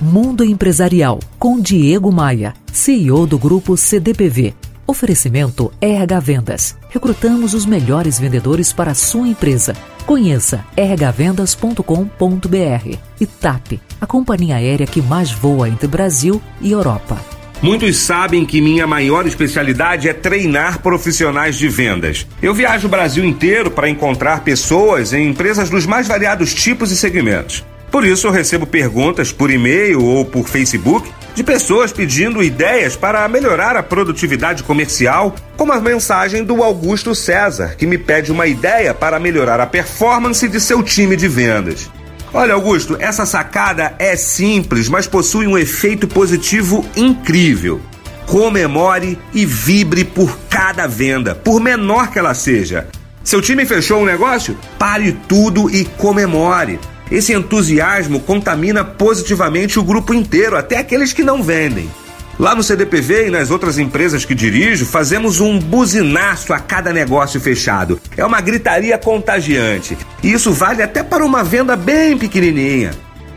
Mundo Empresarial com Diego Maia, CEO do grupo CDPV. Oferecimento RH Vendas. Recrutamos os melhores vendedores para a sua empresa. Conheça rhvendas.com.br e TAP, a companhia aérea que mais voa entre Brasil e Europa. Muitos sabem que minha maior especialidade é treinar profissionais de vendas. Eu viajo o Brasil inteiro para encontrar pessoas em empresas dos mais variados tipos e segmentos. Por isso, eu recebo perguntas por e-mail ou por Facebook de pessoas pedindo ideias para melhorar a produtividade comercial, como a mensagem do Augusto César, que me pede uma ideia para melhorar a performance de seu time de vendas. Olha, Augusto, essa sacada é simples, mas possui um efeito positivo incrível. Comemore e vibre por cada venda, por menor que ela seja. Seu time fechou um negócio? Pare tudo e comemore. Esse entusiasmo contamina positivamente o grupo inteiro, até aqueles que não vendem. Lá no CDPV e nas outras empresas que dirijo, fazemos um buzinaço a cada negócio fechado. É uma gritaria contagiante. E isso vale até para uma venda bem pequenininha.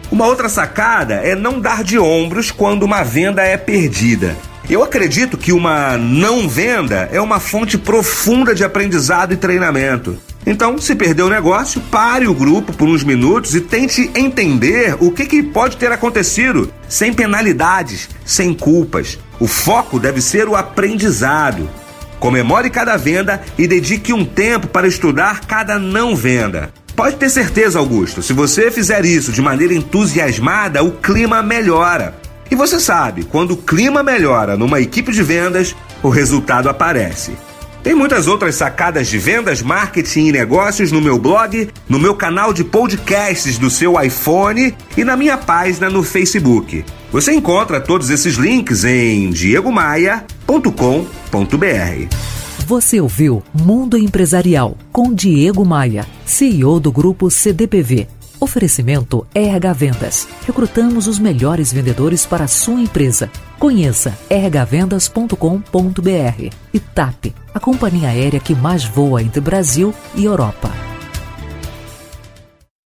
Uma outra sacada é não dar de ombros quando uma venda é perdida. Eu acredito que uma não venda é uma fonte profunda de aprendizado e treinamento. Então, se perder o negócio, pare o grupo por uns minutos e tente entender o que, que pode ter acontecido, sem penalidades, sem culpas. O foco deve ser o aprendizado. Comemore cada venda e dedique um tempo para estudar cada não venda. Pode ter certeza, Augusto, se você fizer isso de maneira entusiasmada, o clima melhora. E você sabe, quando o clima melhora numa equipe de vendas, o resultado aparece. Tem muitas outras sacadas de vendas, marketing e negócios no meu blog, no meu canal de podcasts do seu iPhone e na minha página no Facebook. Você encontra todos esses links em diegomaia.com.br. Você ouviu Mundo Empresarial com Diego Maia, CEO do grupo CDPV. Oferecimento RH Vendas. Recrutamos os melhores vendedores para a sua empresa. Conheça rhvendas.com.br e TAP, a companhia aérea que mais voa entre Brasil e Europa.